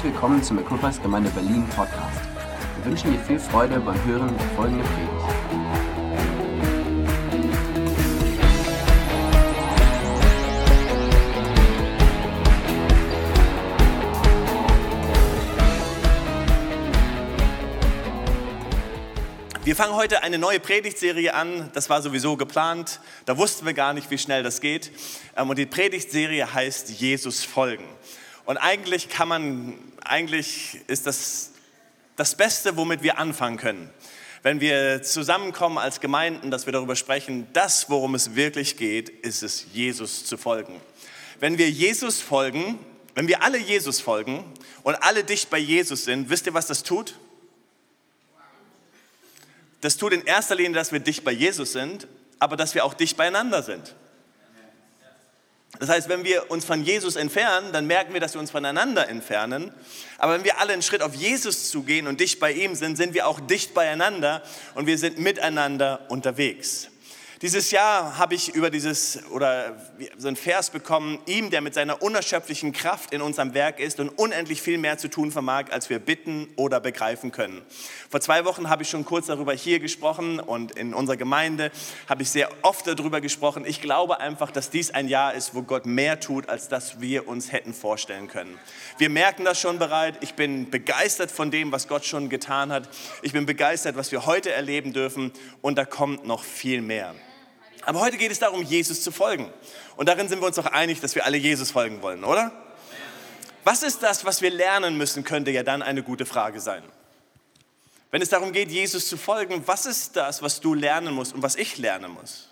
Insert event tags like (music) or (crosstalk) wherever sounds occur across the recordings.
Herzlich willkommen zum Equippers Gemeinde Berlin Podcast. Wir wünschen dir viel Freude beim Hören der folgenden Predigt. Wir fangen heute eine neue Predigtserie an. Das war sowieso geplant. Da wussten wir gar nicht, wie schnell das geht. Ähm, und die Predigtserie heißt Jesus folgen. Und eigentlich kann man, eigentlich ist das das Beste, womit wir anfangen können. Wenn wir zusammenkommen als Gemeinden, dass wir darüber sprechen, das, worum es wirklich geht, ist es, Jesus zu folgen. Wenn wir Jesus folgen, wenn wir alle Jesus folgen und alle dicht bei Jesus sind, wisst ihr, was das tut? Das tut in erster Linie, dass wir dicht bei Jesus sind, aber dass wir auch dicht beieinander sind. Das heißt, wenn wir uns von Jesus entfernen, dann merken wir, dass wir uns voneinander entfernen. Aber wenn wir alle einen Schritt auf Jesus zugehen und dicht bei ihm sind, sind wir auch dicht beieinander und wir sind miteinander unterwegs. Dieses Jahr habe ich über dieses oder so einen Vers bekommen, ihm, der mit seiner unerschöpflichen Kraft in unserem Werk ist und unendlich viel mehr zu tun vermag, als wir bitten oder begreifen können. Vor zwei Wochen habe ich schon kurz darüber hier gesprochen und in unserer Gemeinde habe ich sehr oft darüber gesprochen. Ich glaube einfach, dass dies ein Jahr ist, wo Gott mehr tut, als das wir uns hätten vorstellen können. Wir merken das schon bereit. Ich bin begeistert von dem, was Gott schon getan hat. Ich bin begeistert, was wir heute erleben dürfen und da kommt noch viel mehr. Aber heute geht es darum, Jesus zu folgen. Und darin sind wir uns auch einig, dass wir alle Jesus folgen wollen, oder? Was ist das, was wir lernen müssen, könnte ja dann eine gute Frage sein. Wenn es darum geht, Jesus zu folgen, was ist das, was du lernen musst und was ich lernen muss?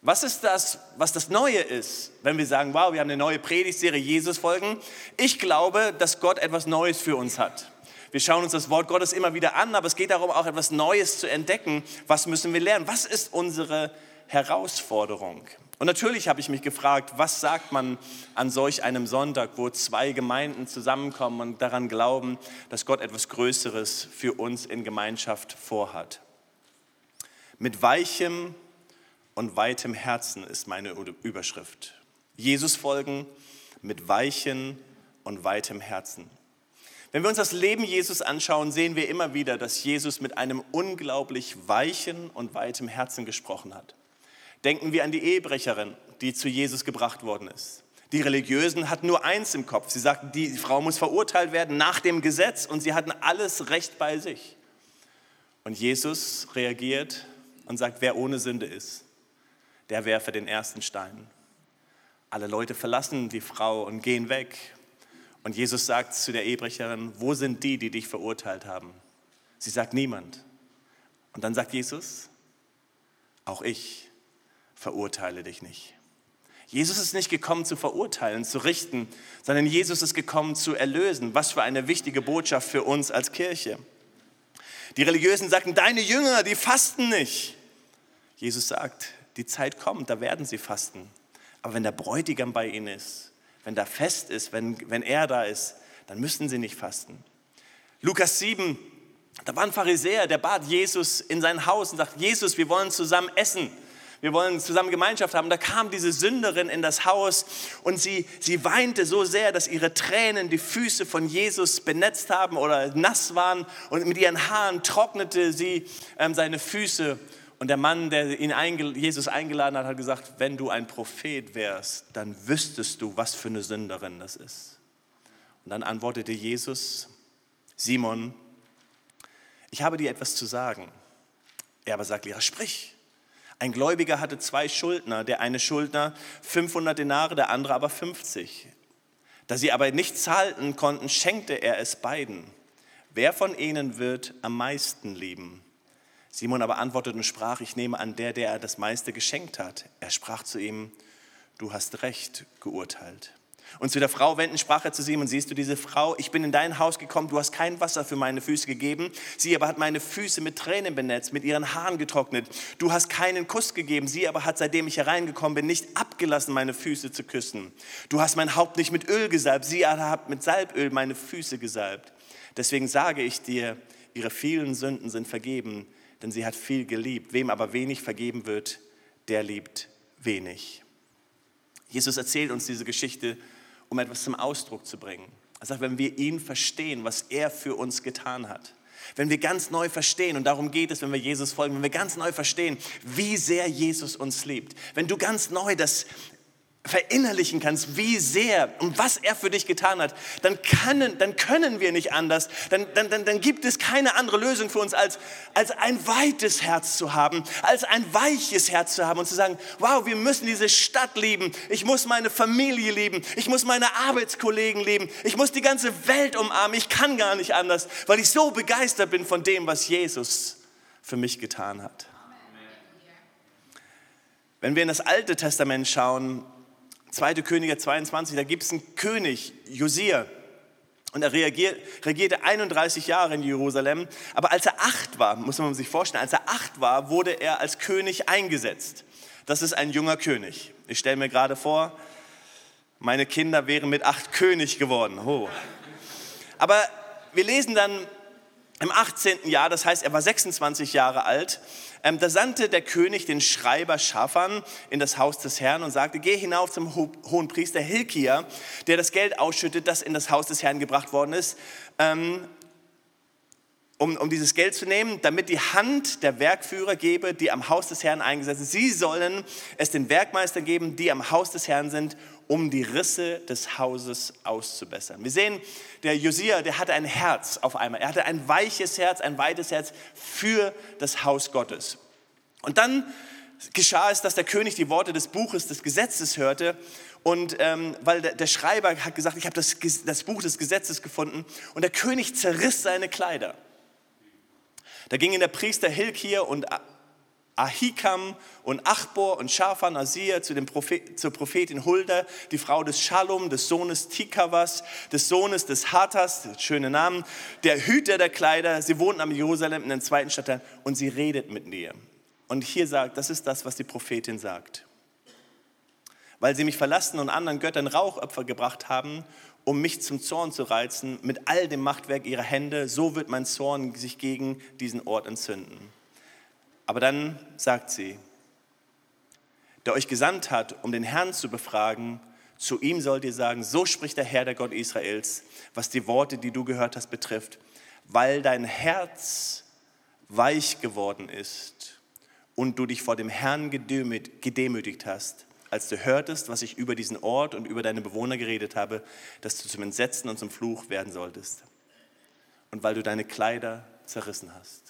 Was ist das, was das Neue ist, wenn wir sagen, wow, wir haben eine neue Predigtserie Jesus folgen? Ich glaube, dass Gott etwas Neues für uns hat. Wir schauen uns das Wort Gottes immer wieder an, aber es geht darum, auch etwas Neues zu entdecken. Was müssen wir lernen? Was ist unsere Herausforderung? Und natürlich habe ich mich gefragt, was sagt man an solch einem Sonntag, wo zwei Gemeinden zusammenkommen und daran glauben, dass Gott etwas Größeres für uns in Gemeinschaft vorhat. Mit weichem und weitem Herzen ist meine Überschrift. Jesus folgen mit weichen und weitem Herzen. Wenn wir uns das Leben Jesus anschauen, sehen wir immer wieder, dass Jesus mit einem unglaublich weichen und weitem Herzen gesprochen hat. Denken wir an die Ehebrecherin, die zu Jesus gebracht worden ist. Die Religiösen hatten nur eins im Kopf. Sie sagten, die Frau muss verurteilt werden nach dem Gesetz und sie hatten alles Recht bei sich. Und Jesus reagiert und sagt, wer ohne Sünde ist, der werfe den ersten Stein. Alle Leute verlassen die Frau und gehen weg. Und Jesus sagt zu der Ehebrecherin, wo sind die, die dich verurteilt haben? Sie sagt niemand. Und dann sagt Jesus, auch ich verurteile dich nicht. Jesus ist nicht gekommen zu verurteilen, zu richten, sondern Jesus ist gekommen zu erlösen. Was für eine wichtige Botschaft für uns als Kirche. Die Religiösen sagten, deine Jünger, die fasten nicht. Jesus sagt, die Zeit kommt, da werden sie fasten. Aber wenn der Bräutigam bei ihnen ist, wenn da Fest ist, wenn, wenn er da ist, dann müssen sie nicht fasten. Lukas 7, da war ein Pharisäer, der bat Jesus in sein Haus und sagt, Jesus, wir wollen zusammen essen. Wir wollen zusammen Gemeinschaft haben. Da kam diese Sünderin in das Haus und sie, sie weinte so sehr, dass ihre Tränen die Füße von Jesus benetzt haben oder nass waren. Und mit ihren Haaren trocknete sie ähm, seine Füße. Und der Mann, der ihn Jesus eingeladen hat, hat gesagt, wenn du ein Prophet wärst, dann wüsstest du, was für eine Sünderin das ist. Und dann antwortete Jesus, Simon, ich habe dir etwas zu sagen. Er aber sagt, ja, sprich. Ein Gläubiger hatte zwei Schuldner, der eine Schuldner 500 Denare, der andere aber 50. Da sie aber nicht zahlten konnten, schenkte er es beiden. Wer von ihnen wird am meisten lieben? Simon aber antwortete und sprach, ich nehme an der, der er das meiste geschenkt hat. Er sprach zu ihm, du hast recht geurteilt. Und zu der Frau wenden sprach er zu Simon, siehst du diese Frau, ich bin in dein Haus gekommen, du hast kein Wasser für meine Füße gegeben, sie aber hat meine Füße mit Tränen benetzt, mit ihren Haaren getrocknet. Du hast keinen Kuss gegeben, sie aber hat, seitdem ich hereingekommen bin, nicht abgelassen, meine Füße zu küssen. Du hast mein Haupt nicht mit Öl gesalbt, sie aber hat mit Salböl meine Füße gesalbt. Deswegen sage ich dir, ihre vielen Sünden sind vergeben, denn sie hat viel geliebt. Wem aber wenig vergeben wird, der liebt wenig. Jesus erzählt uns diese Geschichte, um etwas zum Ausdruck zu bringen. Er sagt, wenn wir ihn verstehen, was er für uns getan hat. Wenn wir ganz neu verstehen, und darum geht es, wenn wir Jesus folgen, wenn wir ganz neu verstehen, wie sehr Jesus uns liebt. Wenn du ganz neu das verinnerlichen kannst, wie sehr und was er für dich getan hat, dann können, dann können wir nicht anders. Dann, dann, dann, dann gibt es keine andere Lösung für uns, als, als ein weites Herz zu haben, als ein weiches Herz zu haben und zu sagen, wow, wir müssen diese Stadt lieben, ich muss meine Familie lieben, ich muss meine Arbeitskollegen lieben, ich muss die ganze Welt umarmen, ich kann gar nicht anders, weil ich so begeistert bin von dem, was Jesus für mich getan hat. Wenn wir in das Alte Testament schauen, 2. Könige 22, da gibt es einen König, Josia. Und er regierte 31 Jahre in Jerusalem. Aber als er acht war, muss man sich vorstellen, als er acht war, wurde er als König eingesetzt. Das ist ein junger König. Ich stelle mir gerade vor, meine Kinder wären mit acht König geworden. Oh. Aber wir lesen dann im 18. Jahr, das heißt, er war 26 Jahre alt, ähm, da sandte der König den Schreiber Schaffan in das Haus des Herrn und sagte, geh hinauf zum Ho hohen Priester Hilkia, der das Geld ausschüttet, das in das Haus des Herrn gebracht worden ist, ähm, um, um dieses Geld zu nehmen, damit die Hand der Werkführer gebe, die am Haus des Herrn eingesetzt sind. Sie sollen es den Werkmeister geben, die am Haus des Herrn sind, um die Risse des Hauses auszubessern. Wir sehen, der Josia, der hatte ein Herz auf einmal. Er hatte ein weiches Herz, ein weites Herz für das Haus Gottes. Und dann geschah es, dass der König die Worte des Buches des Gesetzes hörte und ähm, weil der, der, Schreiber hat gesagt, ich habe das, das Buch des Gesetzes gefunden und der König zerriss seine Kleider. Da gingen der Priester Hilkir und Ahikam und Achbor und Schafan Asir zu dem Prophet, zur Prophetin Hulda, die Frau des Shalom, des Sohnes Tikawas, des Sohnes des Hatas, schöne Namen, der Hüter der Kleider. Sie wohnten am Jerusalem in den zweiten Stadtteil und sie redet mit mir. Und hier sagt, das ist das, was die Prophetin sagt. Weil sie mich verlassen und anderen Göttern Rauchopfer gebracht haben, um mich zum Zorn zu reizen, mit all dem Machtwerk ihrer Hände, so wird mein Zorn sich gegen diesen Ort entzünden. Aber dann sagt sie, der euch gesandt hat, um den Herrn zu befragen, zu ihm sollt ihr sagen, so spricht der Herr, der Gott Israels, was die Worte, die du gehört hast, betrifft, weil dein Herz weich geworden ist und du dich vor dem Herrn gedemütigt hast, als du hörtest, was ich über diesen Ort und über deine Bewohner geredet habe, dass du zum Entsetzen und zum Fluch werden solltest. Und weil du deine Kleider zerrissen hast.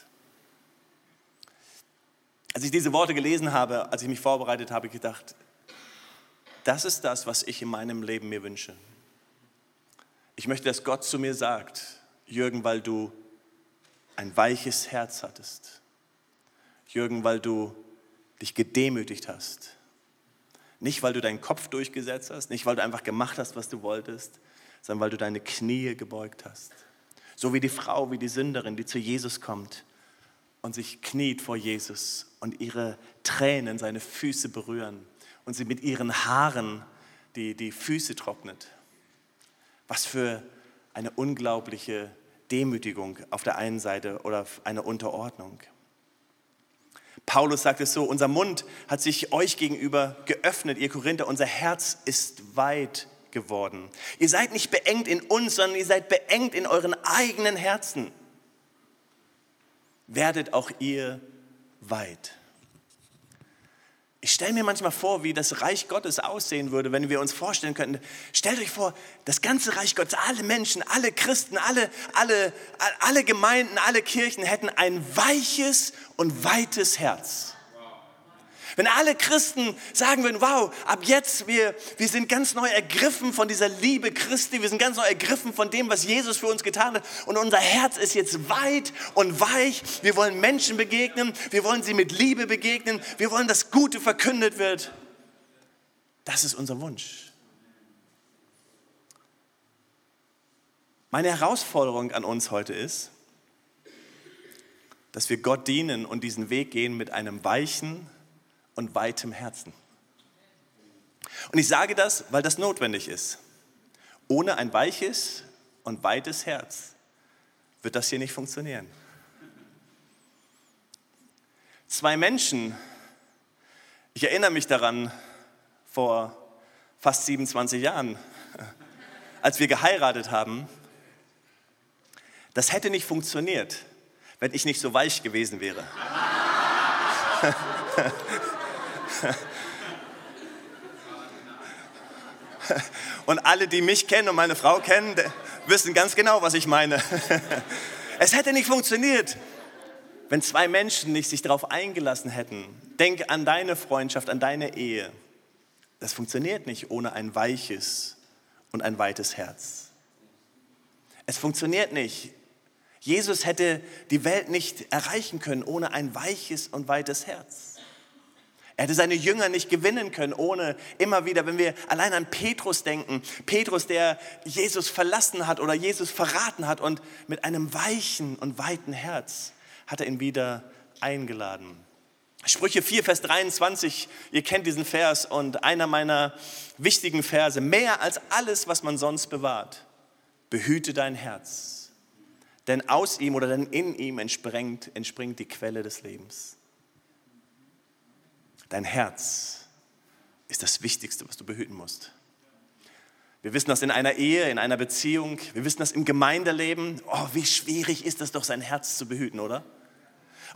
Als ich diese Worte gelesen habe, als ich mich vorbereitet habe, ich gedacht, das ist das, was ich in meinem Leben mir wünsche. Ich möchte, dass Gott zu mir sagt, Jürgen, weil du ein weiches Herz hattest. Jürgen, weil du dich gedemütigt hast. Nicht, weil du deinen Kopf durchgesetzt hast, nicht, weil du einfach gemacht hast, was du wolltest, sondern weil du deine Knie gebeugt hast. So wie die Frau, wie die Sünderin, die zu Jesus kommt und sich kniet vor Jesus und ihre Tränen seine Füße berühren und sie mit ihren Haaren die, die Füße trocknet. Was für eine unglaubliche Demütigung auf der einen Seite oder eine Unterordnung. Paulus sagt es so, unser Mund hat sich euch gegenüber geöffnet, ihr Korinther, unser Herz ist weit geworden. Ihr seid nicht beengt in uns, sondern ihr seid beengt in euren eigenen Herzen werdet auch ihr weit. Ich stelle mir manchmal vor, wie das Reich Gottes aussehen würde, wenn wir uns vorstellen könnten. Stellt euch vor, das ganze Reich Gottes, alle Menschen, alle Christen, alle, alle, alle Gemeinden, alle Kirchen hätten ein weiches und weites Herz. Wenn alle Christen sagen würden, wow, ab jetzt, wir, wir sind ganz neu ergriffen von dieser Liebe Christi, wir sind ganz neu ergriffen von dem, was Jesus für uns getan hat und unser Herz ist jetzt weit und weich, wir wollen Menschen begegnen, wir wollen sie mit Liebe begegnen, wir wollen, dass Gute verkündet wird. Das ist unser Wunsch. Meine Herausforderung an uns heute ist, dass wir Gott dienen und diesen Weg gehen mit einem weichen, und weitem Herzen. Und ich sage das, weil das notwendig ist. Ohne ein weiches und weites Herz wird das hier nicht funktionieren. Zwei Menschen, ich erinnere mich daran, vor fast 27 Jahren, (laughs) als wir geheiratet haben, das hätte nicht funktioniert, wenn ich nicht so weich gewesen wäre. (laughs) (laughs) Und alle, die mich kennen und meine Frau kennen, wissen ganz genau, was ich meine. (laughs) Es hätte nicht funktioniert, wenn zwei Menschen nicht sich darauf eingelassen hätten. Denk an deine Freundschaft, an deine Ehe. Das funktioniert nicht ohne ein weiches und ein weites Herz. Es funktioniert nicht. Jesus hätte die Welt nicht erreichen können ohne ein weiches und weites Herz. Er hätte seine Jünger nicht gewinnen können, ohne immer wieder, wenn wir allein an Petrus denken, Petrus, der Jesus verlassen hat oder Jesus verraten hat und mit einem weichen und weiten Herz hat er ihn wieder eingeladen. Sprüche 4, Vers 23, ihr kennt diesen Vers und einer meiner wichtigen Verse, mehr als alles, was man sonst bewahrt, behüte dein Herz, denn aus ihm oder denn in ihm entspringt, entspringt die Quelle des Lebens. Dein Herz ist das Wichtigste, was du behüten musst. Wir wissen das in einer Ehe, in einer Beziehung. Wir wissen das im Gemeindeleben. Oh, wie schwierig ist es doch, sein Herz zu behüten, oder?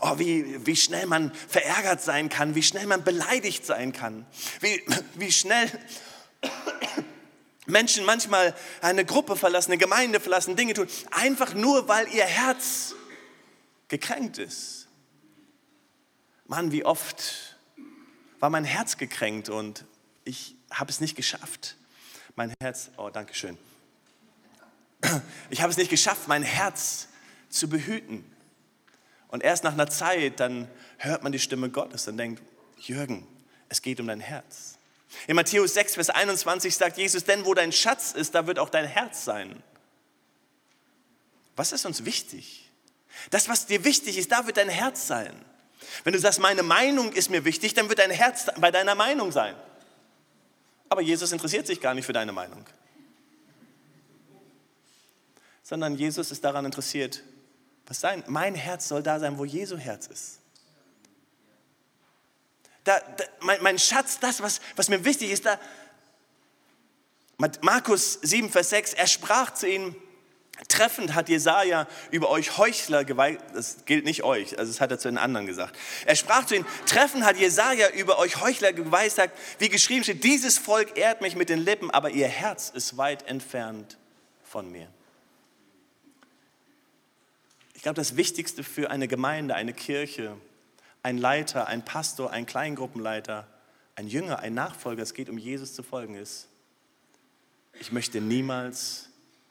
Oh, wie, wie schnell man verärgert sein kann, wie schnell man beleidigt sein kann, wie, wie schnell (coughs) Menschen manchmal eine Gruppe verlassen, eine Gemeinde verlassen, Dinge tun, einfach nur, weil ihr Herz gekränkt ist. Mann, wie oft war mein Herz gekränkt und ich habe es nicht geschafft. Mein Herz, oh, danke schön. Ich habe es nicht geschafft, mein Herz zu behüten. Und erst nach einer Zeit, dann hört man die Stimme Gottes und denkt, Jürgen, es geht um dein Herz. In Matthäus 6, Vers 21 sagt Jesus, denn wo dein Schatz ist, da wird auch dein Herz sein. Was ist uns wichtig? Das, was dir wichtig ist, da wird dein Herz sein. Wenn du sagst, meine Meinung ist mir wichtig, dann wird dein Herz bei deiner Meinung sein. Aber Jesus interessiert sich gar nicht für deine Meinung. Sondern Jesus ist daran interessiert, was sein, mein Herz soll da sein, wo Jesu Herz ist. Da, da, mein, mein, Schatz, das, was, was mir wichtig ist, da, Markus 7, Vers 6, er sprach zu ihnen, Treffend hat Jesaja über euch Heuchler geweissagt, das gilt nicht euch, also das hat er zu den anderen gesagt. Er sprach zu ihnen, treffend hat Jesaja über euch Heuchler geweissagt, wie geschrieben steht, dieses Volk ehrt mich mit den Lippen, aber ihr Herz ist weit entfernt von mir. Ich glaube, das Wichtigste für eine Gemeinde, eine Kirche, ein Leiter, ein Pastor, ein Kleingruppenleiter, ein Jünger, ein Nachfolger, es geht um Jesus zu folgen, ist, ich möchte niemals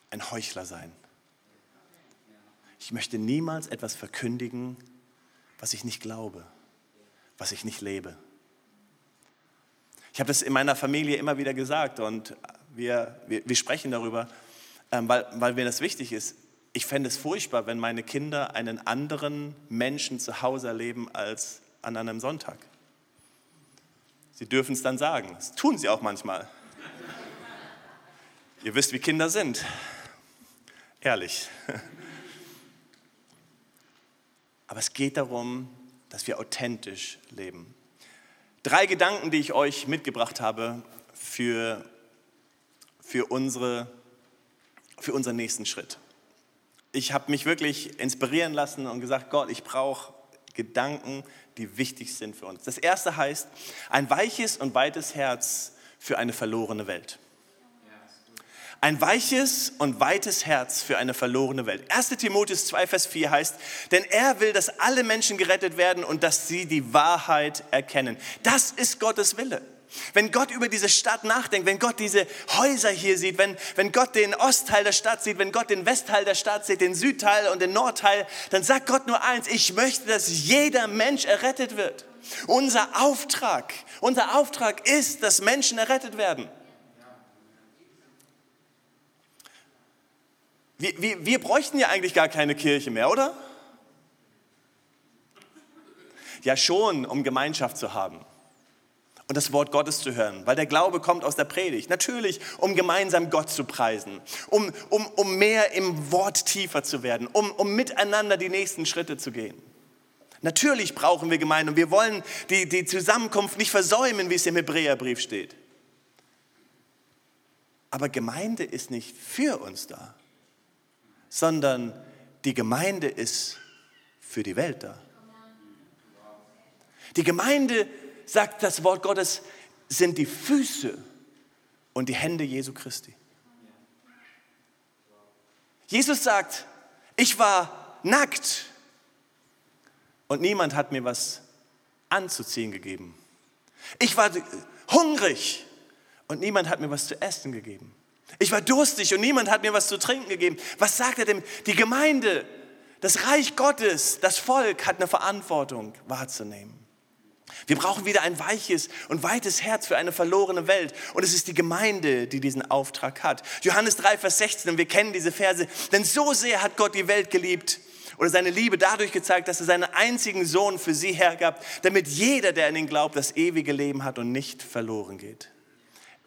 ein Heuchler sein. Ich möchte niemals etwas verkündigen, was ich nicht glaube, was ich nicht lebe. Ich habe das in meiner Familie immer wieder gesagt und wir, wir, wir sprechen darüber, ähm, weil, weil mir das wichtig ist. Ich fände es furchtbar, wenn meine Kinder einen anderen Menschen zu Hause erleben als an einem Sonntag. Sie dürfen es dann sagen. Das tun sie auch manchmal. Ihr wisst, wie Kinder sind. Ehrlich. (laughs) Aber es geht darum, dass wir authentisch leben. Drei Gedanken, die ich euch mitgebracht habe für, für, unsere, für unseren nächsten Schritt. Ich habe mich wirklich inspirieren lassen und gesagt, Gott, ich brauche Gedanken, die wichtig sind für uns. Das erste heißt, ein weiches und weites Herz für eine verlorene Welt. Ein weiches und weites Herz für eine verlorene Welt. 1 Timotheus 2, Vers 4 heißt, denn er will, dass alle Menschen gerettet werden und dass sie die Wahrheit erkennen. Das ist Gottes Wille. Wenn Gott über diese Stadt nachdenkt, wenn Gott diese Häuser hier sieht, wenn, wenn Gott den Ostteil der Stadt sieht, wenn Gott den Westteil der Stadt sieht, den Südteil und den Nordteil, dann sagt Gott nur eins, ich möchte, dass jeder Mensch errettet wird. Unser Auftrag, unser Auftrag ist, dass Menschen errettet werden. Wir, wir, wir bräuchten ja eigentlich gar keine Kirche mehr, oder? Ja schon, um Gemeinschaft zu haben und das Wort Gottes zu hören, weil der Glaube kommt aus der Predigt. Natürlich, um gemeinsam Gott zu preisen, um, um, um mehr im Wort tiefer zu werden, um, um miteinander die nächsten Schritte zu gehen. Natürlich brauchen wir Gemeinde und wir wollen die, die Zusammenkunft nicht versäumen, wie es im Hebräerbrief steht. Aber Gemeinde ist nicht für uns da, sondern die Gemeinde ist für die Welt da. Die Gemeinde, sagt das Wort Gottes, sind die Füße und die Hände Jesu Christi. Jesus sagt, ich war nackt und niemand hat mir was anzuziehen gegeben. Ich war hungrig und niemand hat mir was zu essen gegeben. Ich war durstig und niemand hat mir was zu trinken gegeben. Was sagt er denn? Die Gemeinde, das Reich Gottes, das Volk hat eine Verantwortung wahrzunehmen. Wir brauchen wieder ein weiches und weites Herz für eine verlorene Welt. Und es ist die Gemeinde, die diesen Auftrag hat. Johannes 3, Vers 16, und wir kennen diese Verse. Denn so sehr hat Gott die Welt geliebt oder seine Liebe dadurch gezeigt, dass er seinen einzigen Sohn für sie hergab, damit jeder, der an ihn glaubt, das ewige Leben hat und nicht verloren geht.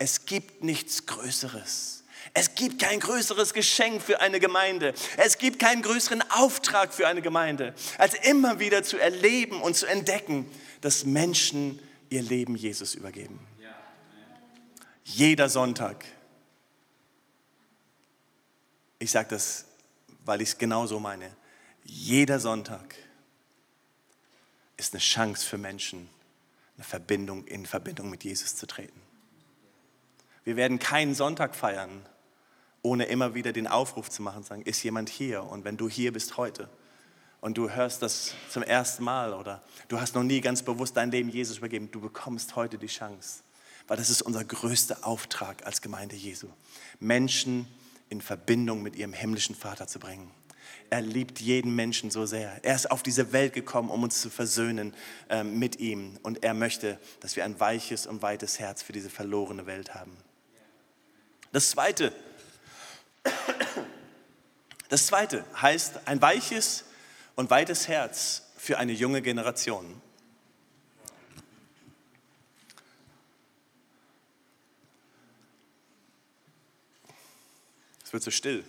Es gibt nichts Größeres. Es gibt kein größeres Geschenk für eine Gemeinde. Es gibt keinen größeren Auftrag für eine Gemeinde, als immer wieder zu erleben und zu entdecken, dass Menschen ihr Leben Jesus übergeben. Jeder Sonntag. Ich sage das, weil ich es genau so meine. Jeder Sonntag ist eine Chance für Menschen, eine Verbindung in Verbindung mit Jesus zu treten. Wir werden keinen Sonntag feiern, ohne immer wieder den Aufruf zu machen, sagen, ist jemand hier? Und wenn du hier bist heute, und du hörst das zum ersten Mal oder du hast noch nie ganz bewusst dein Leben Jesus übergeben, du bekommst heute die Chance, weil das ist unser größter Auftrag als Gemeinde Jesu, Menschen in Verbindung mit ihrem himmlischen Vater zu bringen. Er liebt jeden Menschen so sehr. Er ist auf diese Welt gekommen, um uns zu versöhnen äh, mit ihm. Und er möchte, dass wir ein weiches und weites Herz für diese verlorene Welt haben. Das Zweite, das Zweite heißt ein weiches und weites Herz für eine junge Generation. Es wird so still.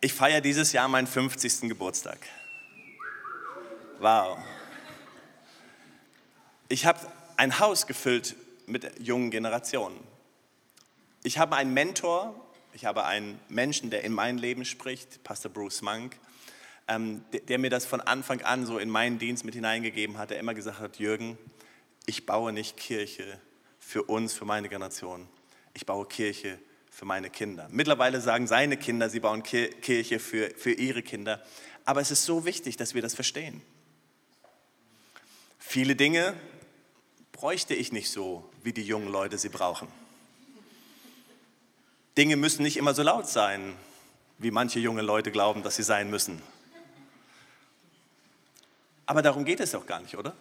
Ich feiere dieses Jahr meinen 50. Geburtstag. Wow. Ich habe ein Haus gefüllt mit jungen Generationen. Ich habe einen Mentor, ich habe einen Menschen, der in mein Leben spricht, Pastor Bruce Monk, ähm, der, der, mir das von Anfang an so in meinen Dienst mit hineingegeben hat, der immer gesagt hat, Jürgen, ich baue nicht Kirche für uns, für meine Generation. Ich baue Kirche für meine Kinder. Mittlerweile sagen seine Kinder, sie bauen Kirche für, für ihre Kinder. Aber es ist so wichtig, dass wir das verstehen. Viele Dinge bräuchte ich nicht so, wie die jungen Leute sie brauchen. Dinge müssen nicht immer so laut sein, wie manche junge Leute glauben, dass sie sein müssen. Aber darum geht es doch gar nicht, oder?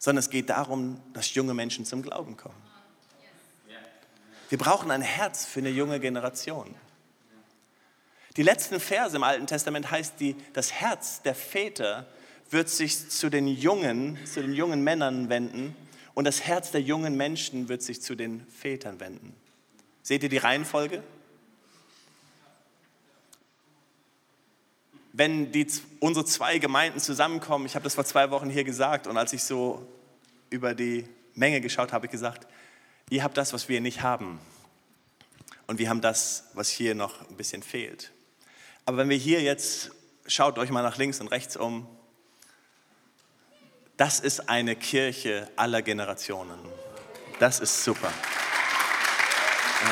Sondern es geht darum, dass junge Menschen zum Glauben kommen. Wir brauchen ein Herz für eine junge Generation. Die letzten Verse im Alten Testament heißt die, das Herz der Väter wird sich zu den jungen, zu den jungen Männern wenden und das Herz der jungen Menschen wird sich zu den Vätern wenden. Seht ihr die Reihenfolge? Wenn die, unsere zwei Gemeinden zusammenkommen, ich habe das vor zwei Wochen hier gesagt und als ich so über die Menge geschaut habe, ich gesagt, ihr habt das, was wir nicht haben. Und wir haben das, was hier noch ein bisschen fehlt. Aber wenn wir hier jetzt, schaut euch mal nach links und rechts um, das ist eine Kirche aller Generationen. Das ist super. Ähm.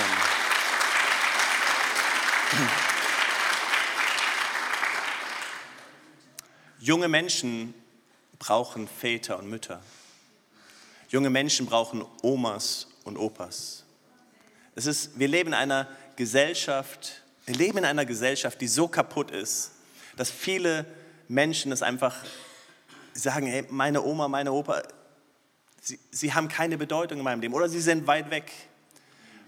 Junge Menschen brauchen Väter und Mütter. Junge Menschen brauchen Omas und Opas. Es ist, wir leben in einer Gesellschaft, wir leben in einer Gesellschaft, die so kaputt ist, dass viele Menschen es einfach sagen, hey, meine Oma, meine Opa, sie, sie haben keine Bedeutung in meinem Leben oder sie sind weit weg.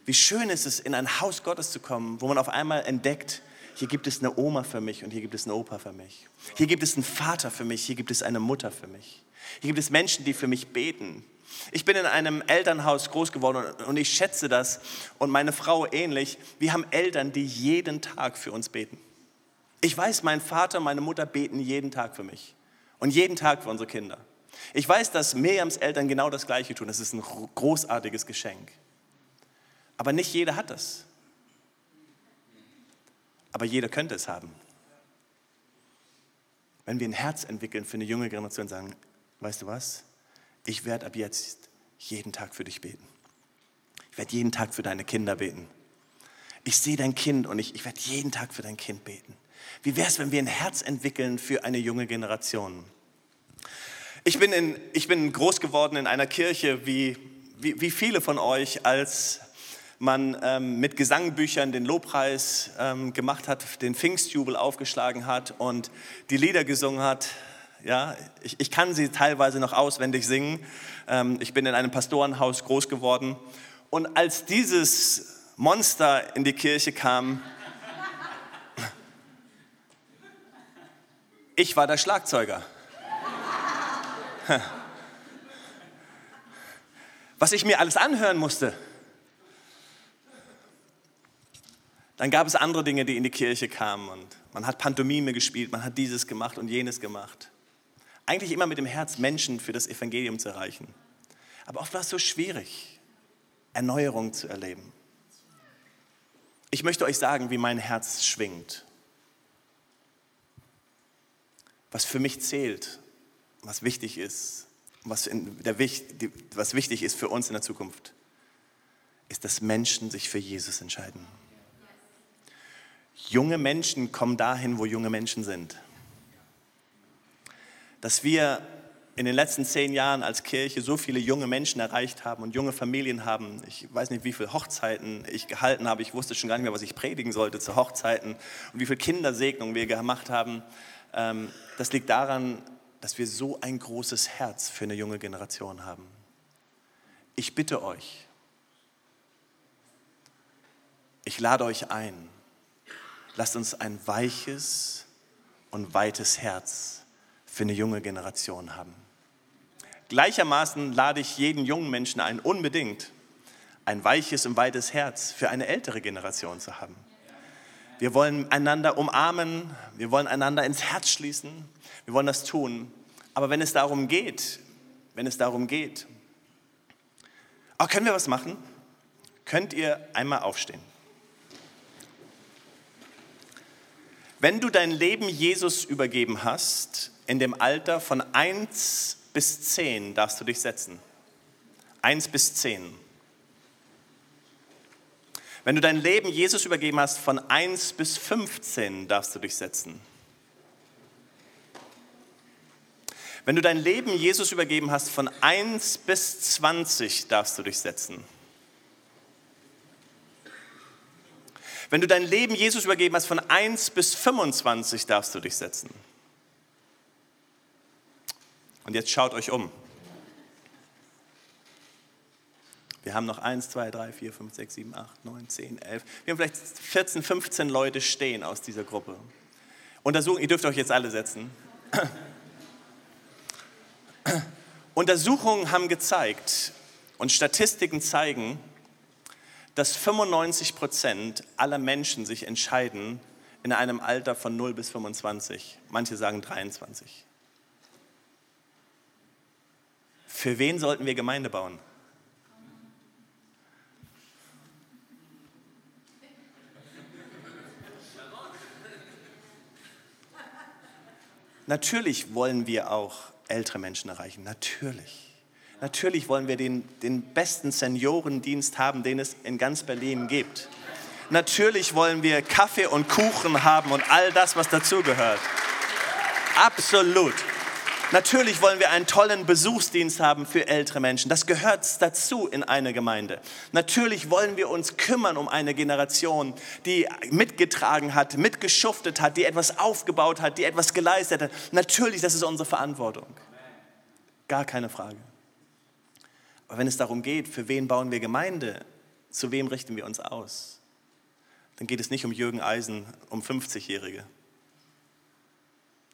Wie schön ist es, in ein Haus Gottes zu kommen, wo man auf einmal entdeckt, hier gibt es eine Oma für mich und hier gibt es einen Opa für mich. Hier gibt es einen Vater für mich, hier gibt es eine Mutter für mich. Hier gibt es Menschen, die für mich beten. Ich bin in einem Elternhaus groß geworden und ich schätze das und meine Frau ähnlich. Wir haben Eltern, die jeden Tag für uns beten. Ich weiß, mein Vater, meine Mutter beten jeden Tag für mich und jeden Tag für unsere Kinder. Ich weiß, dass Miriams Eltern genau das Gleiche tun. Das ist ein großartiges Geschenk. Aber nicht jeder hat das. Aber jeder könnte es haben. Wenn wir ein Herz entwickeln für eine junge Generation und sagen, weißt du was, ich werde ab jetzt jeden Tag für dich beten. Ich werde jeden Tag für deine Kinder beten. Ich sehe dein Kind und ich, ich werde jeden Tag für dein Kind beten. Wie wäre es, wenn wir ein Herz entwickeln für eine junge Generation? Ich bin, in, ich bin groß geworden in einer Kirche, wie, wie, wie viele von euch, als man ähm, mit Gesangbüchern den Lobpreis ähm, gemacht hat, den Pfingstjubel aufgeschlagen hat und die Lieder gesungen hat. Ja, ich, ich kann sie teilweise noch auswendig singen. Ähm, ich bin in einem Pastorenhaus groß geworden. Und als dieses Monster in die Kirche kam, ich war der Schlagzeuger. Was ich mir alles anhören musste. Dann gab es andere Dinge, die in die Kirche kamen und man hat Pantomime gespielt, man hat dieses gemacht und jenes gemacht. Eigentlich immer mit dem Herz, Menschen für das Evangelium zu erreichen. Aber oft war es so schwierig, Erneuerung zu erleben. Ich möchte euch sagen, wie mein Herz schwingt. Was für mich zählt, was wichtig ist, was, der, was wichtig ist für uns in der Zukunft, ist, dass Menschen sich für Jesus entscheiden. Junge Menschen kommen dahin, wo junge Menschen sind. Dass wir in den letzten zehn Jahren als Kirche so viele junge Menschen erreicht haben und junge Familien haben. Ich weiß nicht, wie viele Hochzeiten ich gehalten habe. Ich wusste schon gar nicht mehr, was ich predigen sollte zu Hochzeiten und wie viele Kindersegnungen wir gemacht haben. Ähm, das liegt daran, dass wir so ein großes Herz für eine junge Generation haben. Ich bitte euch, ich lade euch ein, lasst uns ein weiches und weites Herz für eine junge Generation haben. Gleichermaßen lade ich jeden jungen Menschen ein, unbedingt ein weiches und weites Herz für eine ältere Generation zu haben. Wir wollen einander umarmen, wir wollen einander ins Herz schließen, wir wollen das tun. Aber wenn es darum geht, wenn es darum geht, oh, können wir was machen? Könnt ihr einmal aufstehen? Wenn du dein Leben Jesus übergeben hast, in dem Alter von 1 bis 10 darfst du dich setzen. 1 bis 10. Wenn du dein Leben Jesus übergeben hast, von 1 bis 15 darfst du dich setzen. Wenn du dein Leben Jesus übergeben hast, von 1 bis 20 darfst du dich setzen. Wenn du dein Leben Jesus übergeben hast, von 1 bis 25 darfst du dich setzen. Und jetzt schaut euch um. Wir haben noch 1, 2, 3, 4, 5, 6, 7, 8, 9, 10, 11. Wir haben vielleicht 14, 15 Leute stehen aus dieser Gruppe. Untersuchen, ihr dürft euch jetzt alle setzen. (clears throat) Untersuchungen haben gezeigt und Statistiken zeigen, dass 95 Prozent aller Menschen sich entscheiden in einem Alter von 0 bis 25. Manche sagen 23. Für wen sollten wir Gemeinde bauen? Natürlich wollen wir auch ältere Menschen erreichen, natürlich. Natürlich wollen wir den, den besten Seniorendienst haben, den es in ganz Berlin gibt. Natürlich wollen wir Kaffee und Kuchen haben und all das, was dazugehört. Absolut. Natürlich wollen wir einen tollen Besuchsdienst haben für ältere Menschen. Das gehört dazu in einer Gemeinde. Natürlich wollen wir uns kümmern um eine Generation, die mitgetragen hat, mitgeschuftet hat, die etwas aufgebaut hat, die etwas geleistet hat. Natürlich, das ist unsere Verantwortung. Gar keine Frage. Aber wenn es darum geht, für wen bauen wir Gemeinde, zu wem richten wir uns aus, dann geht es nicht um Jürgen Eisen, um 50-Jährige.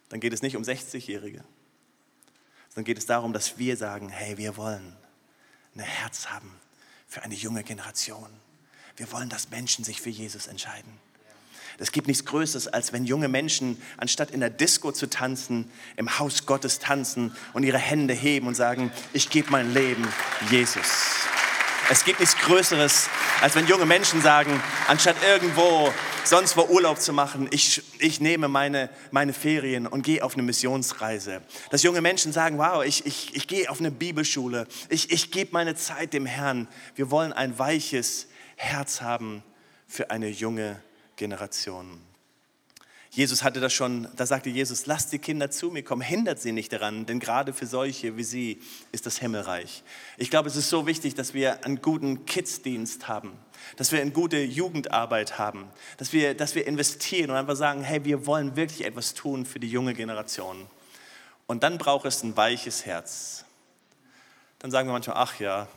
Dann geht es nicht um 60-Jährige. Dann geht es darum, dass wir sagen, hey, wir wollen ein Herz haben für eine junge Generation. Wir wollen, dass Menschen sich für Jesus entscheiden. Es gibt nichts Größeres, als wenn junge Menschen, anstatt in der Disco zu tanzen, im Haus Gottes tanzen und ihre Hände heben und sagen, ich gebe mein Leben Jesus. Es gibt nichts Größeres, als wenn junge Menschen sagen, anstatt irgendwo sonst wo Urlaub zu machen, ich, ich nehme meine, meine Ferien und gehe auf eine Missionsreise. Dass junge Menschen sagen, wow, ich, ich, ich gehe auf eine Bibelschule, ich, ich gebe meine Zeit dem Herrn. Wir wollen ein weiches Herz haben für eine junge Generation. Jesus hatte das schon, da sagte Jesus, lasst die Kinder zu mir kommen, hindert sie nicht daran, denn gerade für solche wie sie ist das Himmelreich. Ich glaube, es ist so wichtig, dass wir einen guten Kidsdienst haben, dass wir eine gute Jugendarbeit haben, dass wir, dass wir investieren und einfach sagen, hey, wir wollen wirklich etwas tun für die junge Generation. Und dann braucht es ein weiches Herz. Dann sagen wir manchmal, ach ja,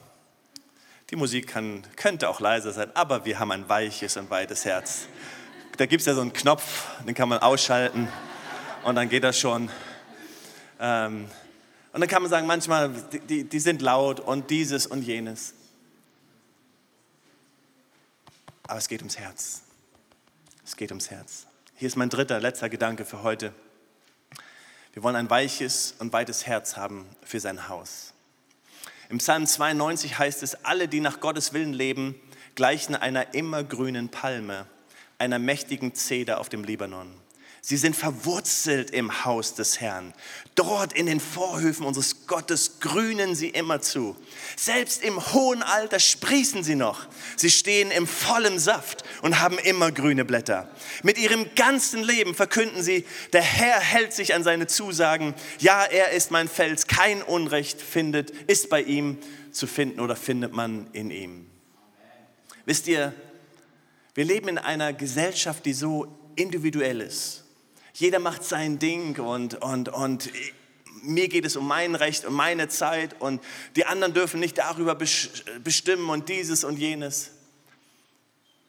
die Musik kann, könnte auch leiser sein, aber wir haben ein weiches und weites Herz da gibt es ja so einen Knopf, den kann man ausschalten und dann geht das schon. Ähm, und dann kann man sagen, manchmal, die, die sind laut und dieses und jenes. Aber es geht ums Herz. Es geht ums Herz. Hier ist mein dritter, letzter Gedanke für heute. Wir wollen ein weiches und weites Herz haben für sein Haus. Im Psalm 92 heißt es, alle, die nach Gottes Willen leben, gleichen einer immergrünen Palme einer mächtigen Zeder auf dem Libanon. Sie sind verwurzelt im Haus des Herrn. Dort in den Vorhöfen unseres Gottes grünen sie immer zu. Selbst im hohen Alter sprießen sie noch. Sie stehen im vollen Saft und haben immer grüne Blätter. Mit ihrem ganzen Leben verkünden sie, der Herr hält sich an seine Zusagen. Ja, er ist mein Fels. Kein Unrecht findet, ist bei ihm zu finden oder findet man in ihm. Wisst ihr, wir leben in einer Gesellschaft, die so individuell ist. Jeder macht sein Ding und, und, und mir geht es um mein Recht und meine Zeit und die anderen dürfen nicht darüber bestimmen und dieses und jenes.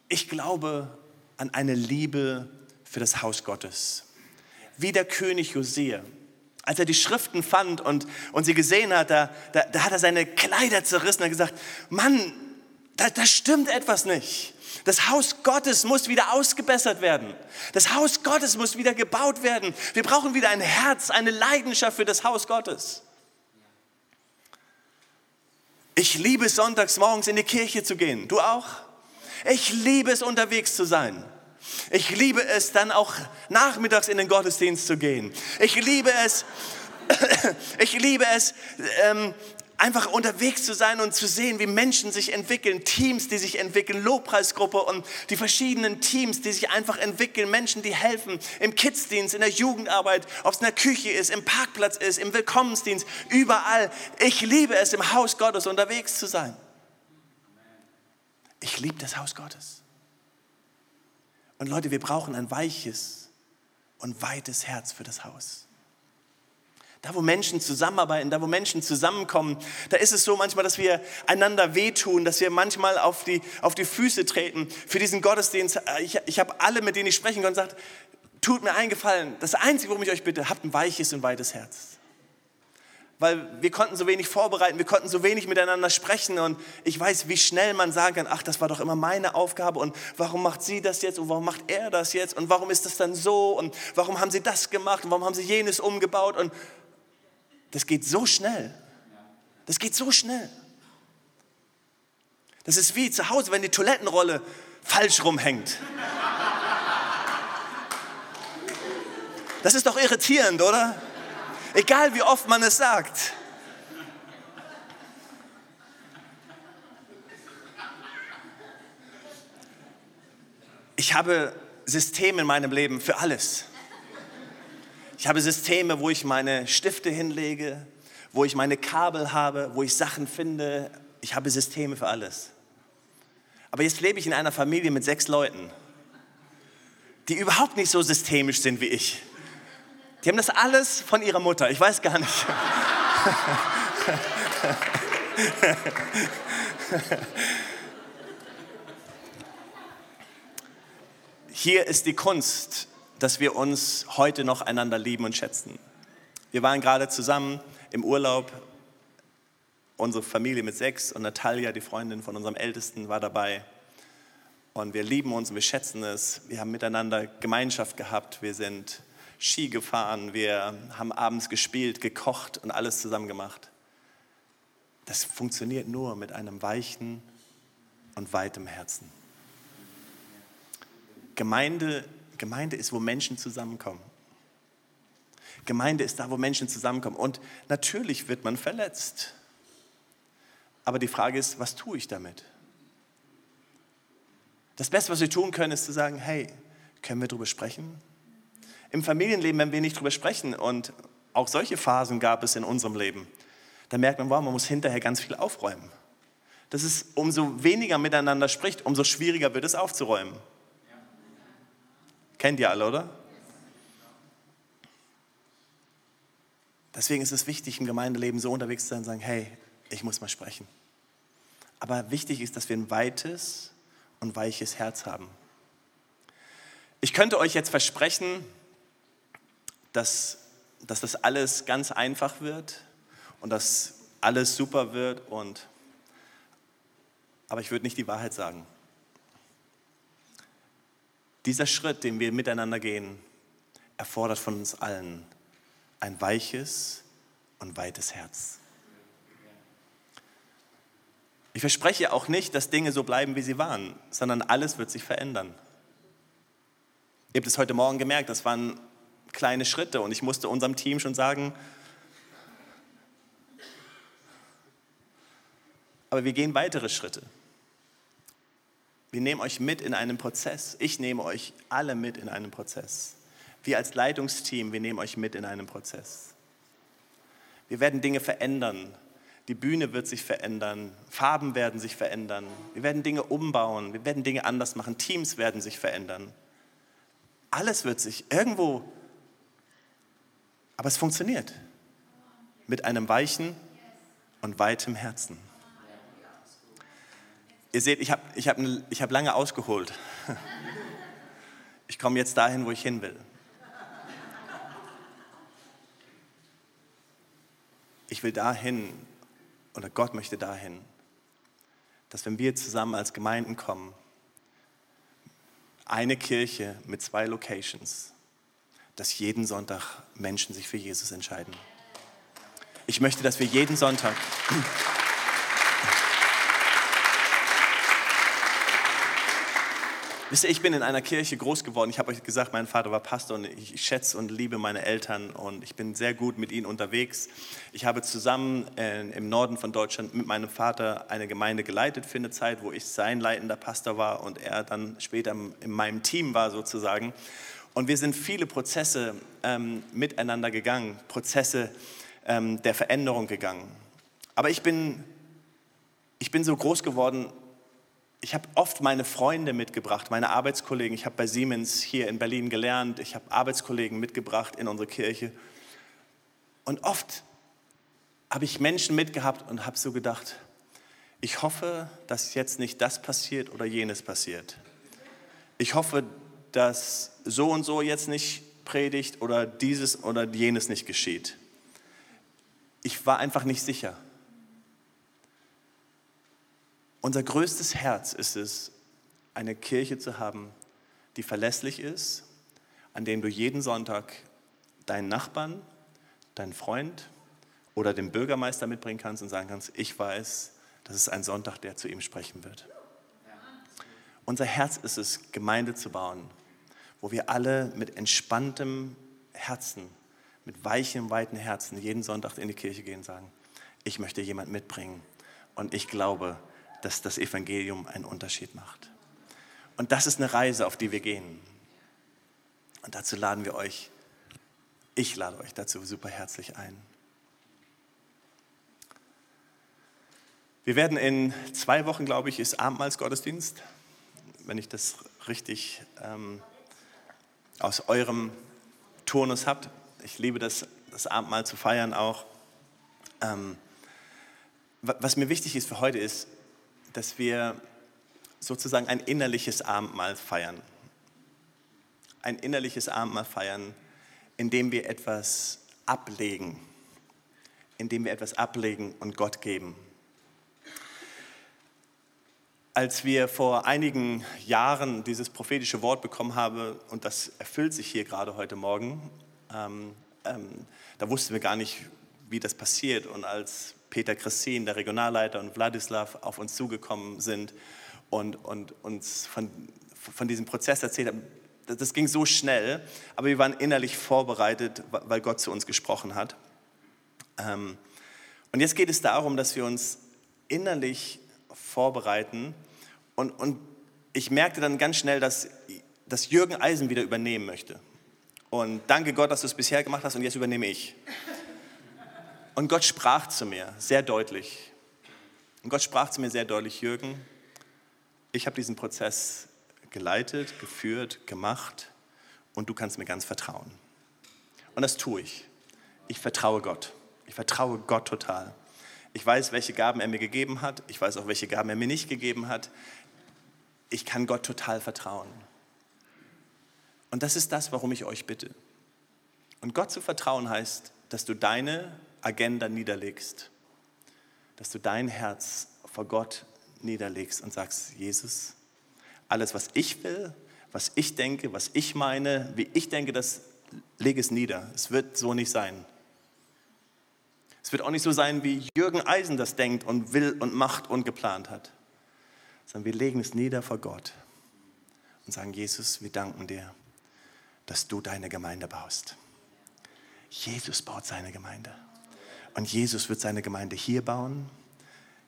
Ich glaube an eine Liebe für das Haus Gottes. Wie der König Josia. Als er die Schriften fand und, und sie gesehen hat, da, da, da hat er seine Kleider zerrissen und gesagt, Mann, da, da stimmt etwas nicht. Das Haus Gottes muss wieder ausgebessert werden. Das Haus Gottes muss wieder gebaut werden. Wir brauchen wieder ein Herz, eine Leidenschaft für das Haus Gottes. Ich liebe es, sonntags morgens in die Kirche zu gehen. Du auch? Ich liebe es, unterwegs zu sein. Ich liebe es, dann auch nachmittags in den Gottesdienst zu gehen. Ich liebe es, (coughs) ich liebe es, ähm, einfach unterwegs zu sein und zu sehen, wie Menschen sich entwickeln, Teams, die sich entwickeln, Lobpreisgruppe und die verschiedenen Teams, die sich einfach entwickeln, Menschen, die helfen im Kidsdienst, in der Jugendarbeit, ob es in der Küche ist, im Parkplatz ist, im Willkommensdienst, überall. Ich liebe es, im Haus Gottes unterwegs zu sein. Ich liebe das Haus Gottes. Und Leute, wir brauchen ein weiches und weites Herz für das Haus. Da, wo Menschen zusammenarbeiten, da, wo Menschen zusammenkommen, da ist es so manchmal, dass wir einander wehtun, dass wir manchmal auf die, auf die Füße treten. Für diesen Gottesdienst, äh, ich, ich habe alle, mit denen ich sprechen konnte, gesagt, tut mir eingefallen. Das Einzige, worum ich euch bitte, habt ein weiches und weites Herz. Weil wir konnten so wenig vorbereiten, wir konnten so wenig miteinander sprechen und ich weiß, wie schnell man sagen kann, ach, das war doch immer meine Aufgabe und warum macht sie das jetzt und warum macht er das jetzt und warum ist das dann so und warum haben sie das gemacht und warum haben sie jenes umgebaut und das geht so schnell. Das geht so schnell. Das ist wie zu Hause, wenn die Toilettenrolle falsch rumhängt. Das ist doch irritierend, oder? Egal wie oft man es sagt. Ich habe Systeme in meinem Leben für alles. Ich habe Systeme, wo ich meine Stifte hinlege, wo ich meine Kabel habe, wo ich Sachen finde. Ich habe Systeme für alles. Aber jetzt lebe ich in einer Familie mit sechs Leuten, die überhaupt nicht so systemisch sind wie ich. Die haben das alles von ihrer Mutter. Ich weiß gar nicht. (laughs) Hier ist die Kunst dass wir uns heute noch einander lieben und schätzen. Wir waren gerade zusammen im Urlaub, unsere Familie mit sechs und Natalia, die Freundin von unserem Ältesten, war dabei. Und wir lieben uns und wir schätzen es. Wir haben miteinander Gemeinschaft gehabt. Wir sind Ski gefahren. Wir haben abends gespielt, gekocht und alles zusammen gemacht. Das funktioniert nur mit einem weichen und weitem Herzen. Gemeinde, Gemeinde ist, wo Menschen zusammenkommen. Gemeinde ist da, wo Menschen zusammenkommen. Und natürlich wird man verletzt. Aber die Frage ist, was tue ich damit? Das Beste, was wir tun können, ist zu sagen, hey, können wir darüber sprechen? Im Familienleben, wenn wir nicht darüber sprechen, und auch solche Phasen gab es in unserem Leben, dann merkt man, wow, man muss hinterher ganz viel aufräumen. Das ist, umso weniger miteinander spricht, umso schwieriger wird es aufzuräumen. Kennt ihr alle, oder? Deswegen ist es wichtig, im Gemeindeleben so unterwegs zu sein und sagen, hey, ich muss mal sprechen. Aber wichtig ist, dass wir ein weites und weiches Herz haben. Ich könnte euch jetzt versprechen, dass, dass das alles ganz einfach wird und dass alles super wird und aber ich würde nicht die Wahrheit sagen. Dieser Schritt, den wir miteinander gehen, erfordert von uns allen ein weiches und weites Herz. Ich verspreche auch nicht, dass Dinge so bleiben, wie sie waren, sondern alles wird sich verändern. Ihr habt es heute Morgen gemerkt, das waren kleine Schritte und ich musste unserem Team schon sagen, aber wir gehen weitere Schritte. Wir nehmen euch mit in einen Prozess. Ich nehme euch alle mit in einen Prozess. Wir als Leitungsteam, wir nehmen euch mit in einen Prozess. Wir werden Dinge verändern. Die Bühne wird sich verändern. Farben werden sich verändern. Wir werden Dinge umbauen. Wir werden Dinge anders machen. Teams werden sich verändern. Alles wird sich irgendwo, aber es funktioniert. Mit einem weichen und weitem Herzen. Ihr seht, ich habe ich hab, ich hab lange ausgeholt. (laughs) Ich komme jetzt dahin, wo ich hin will. Ich will dahin, oder Gott möchte dahin, dass wenn wir zusammen als Gemeinden kommen, eine Kirche mit zwei Locations, dass jeden Sonntag Menschen sich für Jesus entscheiden. Ich möchte, dass wir jeden Sonntag Wisst ihr, ich bin in einer Kirche groß geworden. Ich habe euch gesagt, mein Vater war Pastor und ich schätze und liebe meine Eltern und ich bin sehr gut mit ihnen unterwegs. Ich habe zusammen äh, im Norden von Deutschland mit meinem Vater eine Gemeinde geleitet für eine Zeit, wo ich sein leitender Pastor war und er dann später in meinem Team war sozusagen. Und wir sind viele Prozesse ähm, miteinander gegangen, Prozesse ähm, der Veränderung gegangen. Aber ich bin, ich bin so groß geworden ich habe oft meine Freunde mitgebracht, meine Arbeitskollegen. Ich habe bei Siemens hier in Berlin gelernt. Ich habe Arbeitskollegen mitgebracht in unsere Kirche. Und oft habe ich Menschen mitgehabt und habe so gedacht, ich hoffe, dass jetzt nicht das passiert oder jenes passiert. Ich hoffe, dass so und so jetzt nicht predigt oder dieses oder jenes nicht geschieht. Ich war einfach nicht sicher. Unser größtes Herz ist es, eine Kirche zu haben, die verlässlich ist, an dem du jeden Sonntag deinen Nachbarn, deinen Freund oder den Bürgermeister mitbringen kannst und sagen kannst, ich weiß, das ist ein Sonntag, der zu ihm sprechen wird. Unser Herz ist es, Gemeinde zu bauen, wo wir alle mit entspanntem Herzen, mit weichem, weiten Herzen jeden Sonntag in die Kirche gehen und sagen, ich möchte jemand mitbringen und ich glaube, dass das Evangelium einen Unterschied macht. Und das ist eine Reise, auf die wir gehen. Und dazu laden wir euch, ich lade euch dazu super herzlich ein. Wir werden in zwei Wochen, glaube ich, ist Abendmahlsgottesdienst, wenn ich das richtig ähm, aus eurem Turnus habt. Ich liebe das, das Abendmahl zu feiern auch. Ähm, was mir wichtig ist für heute ist, dass wir sozusagen ein innerliches Abendmahl feiern. Ein innerliches Abendmahl feiern, indem wir etwas ablegen, indem wir etwas ablegen und Gott geben. als wir vor einigen Jahren dieses prophetische Wort bekommen haben, und das erfüllt sich hier gerade heute Morgen, ähm, ähm, da wussten wir gar nicht, wie das passiert. Und als Peter Christin, der Regionalleiter, und Wladislav auf uns zugekommen sind und, und uns von, von diesem Prozess erzählt haben, das ging so schnell, aber wir waren innerlich vorbereitet, weil Gott zu uns gesprochen hat. Ähm, und jetzt geht es darum, dass wir uns innerlich vorbereiten. Und, und ich merkte dann ganz schnell, dass, dass Jürgen Eisen wieder übernehmen möchte. Und danke Gott, dass du es bisher gemacht hast und jetzt übernehme ich. Und Gott sprach zu mir sehr deutlich. Und Gott sprach zu mir sehr deutlich, Jürgen, ich habe diesen Prozess geleitet, geführt, gemacht und du kannst mir ganz vertrauen. Und das tue ich. Ich vertraue Gott. Ich vertraue Gott total. Ich weiß, welche Gaben er mir gegeben hat. Ich weiß auch, welche Gaben er mir nicht gegeben hat. Ich kann Gott total vertrauen. Und das ist das, warum ich euch bitte. Und Gott zu vertrauen heißt, dass du deine Agenda niederlegst, dass du dein Herz vor Gott niederlegst und sagst, Jesus, alles, was ich will, was ich denke, was ich meine, wie ich denke, das lege es nieder. Es wird so nicht sein. Es wird auch nicht so sein, wie Jürgen Eisen das denkt und will und macht und geplant hat, sondern wir legen es nieder vor Gott und sagen, Jesus, wir danken dir, dass du deine Gemeinde baust. Jesus baut seine Gemeinde. Und Jesus wird seine Gemeinde hier bauen,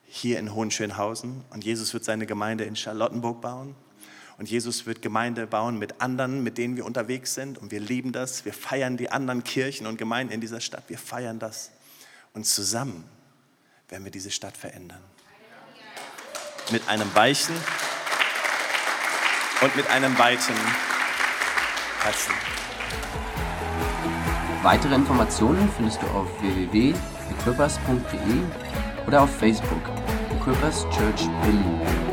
hier in Hohenschönhausen. Und Jesus wird seine Gemeinde in Charlottenburg bauen. Und Jesus wird Gemeinde bauen mit anderen, mit denen wir unterwegs sind. Und wir lieben das. Wir feiern die anderen Kirchen und Gemeinden in dieser Stadt. Wir feiern das. Und zusammen werden wir diese Stadt verändern. Mit einem weichen und mit einem weiten Herzen. Weitere Informationen findest du auf www.equippers.de oder auf Facebook Equippers Church Berlin.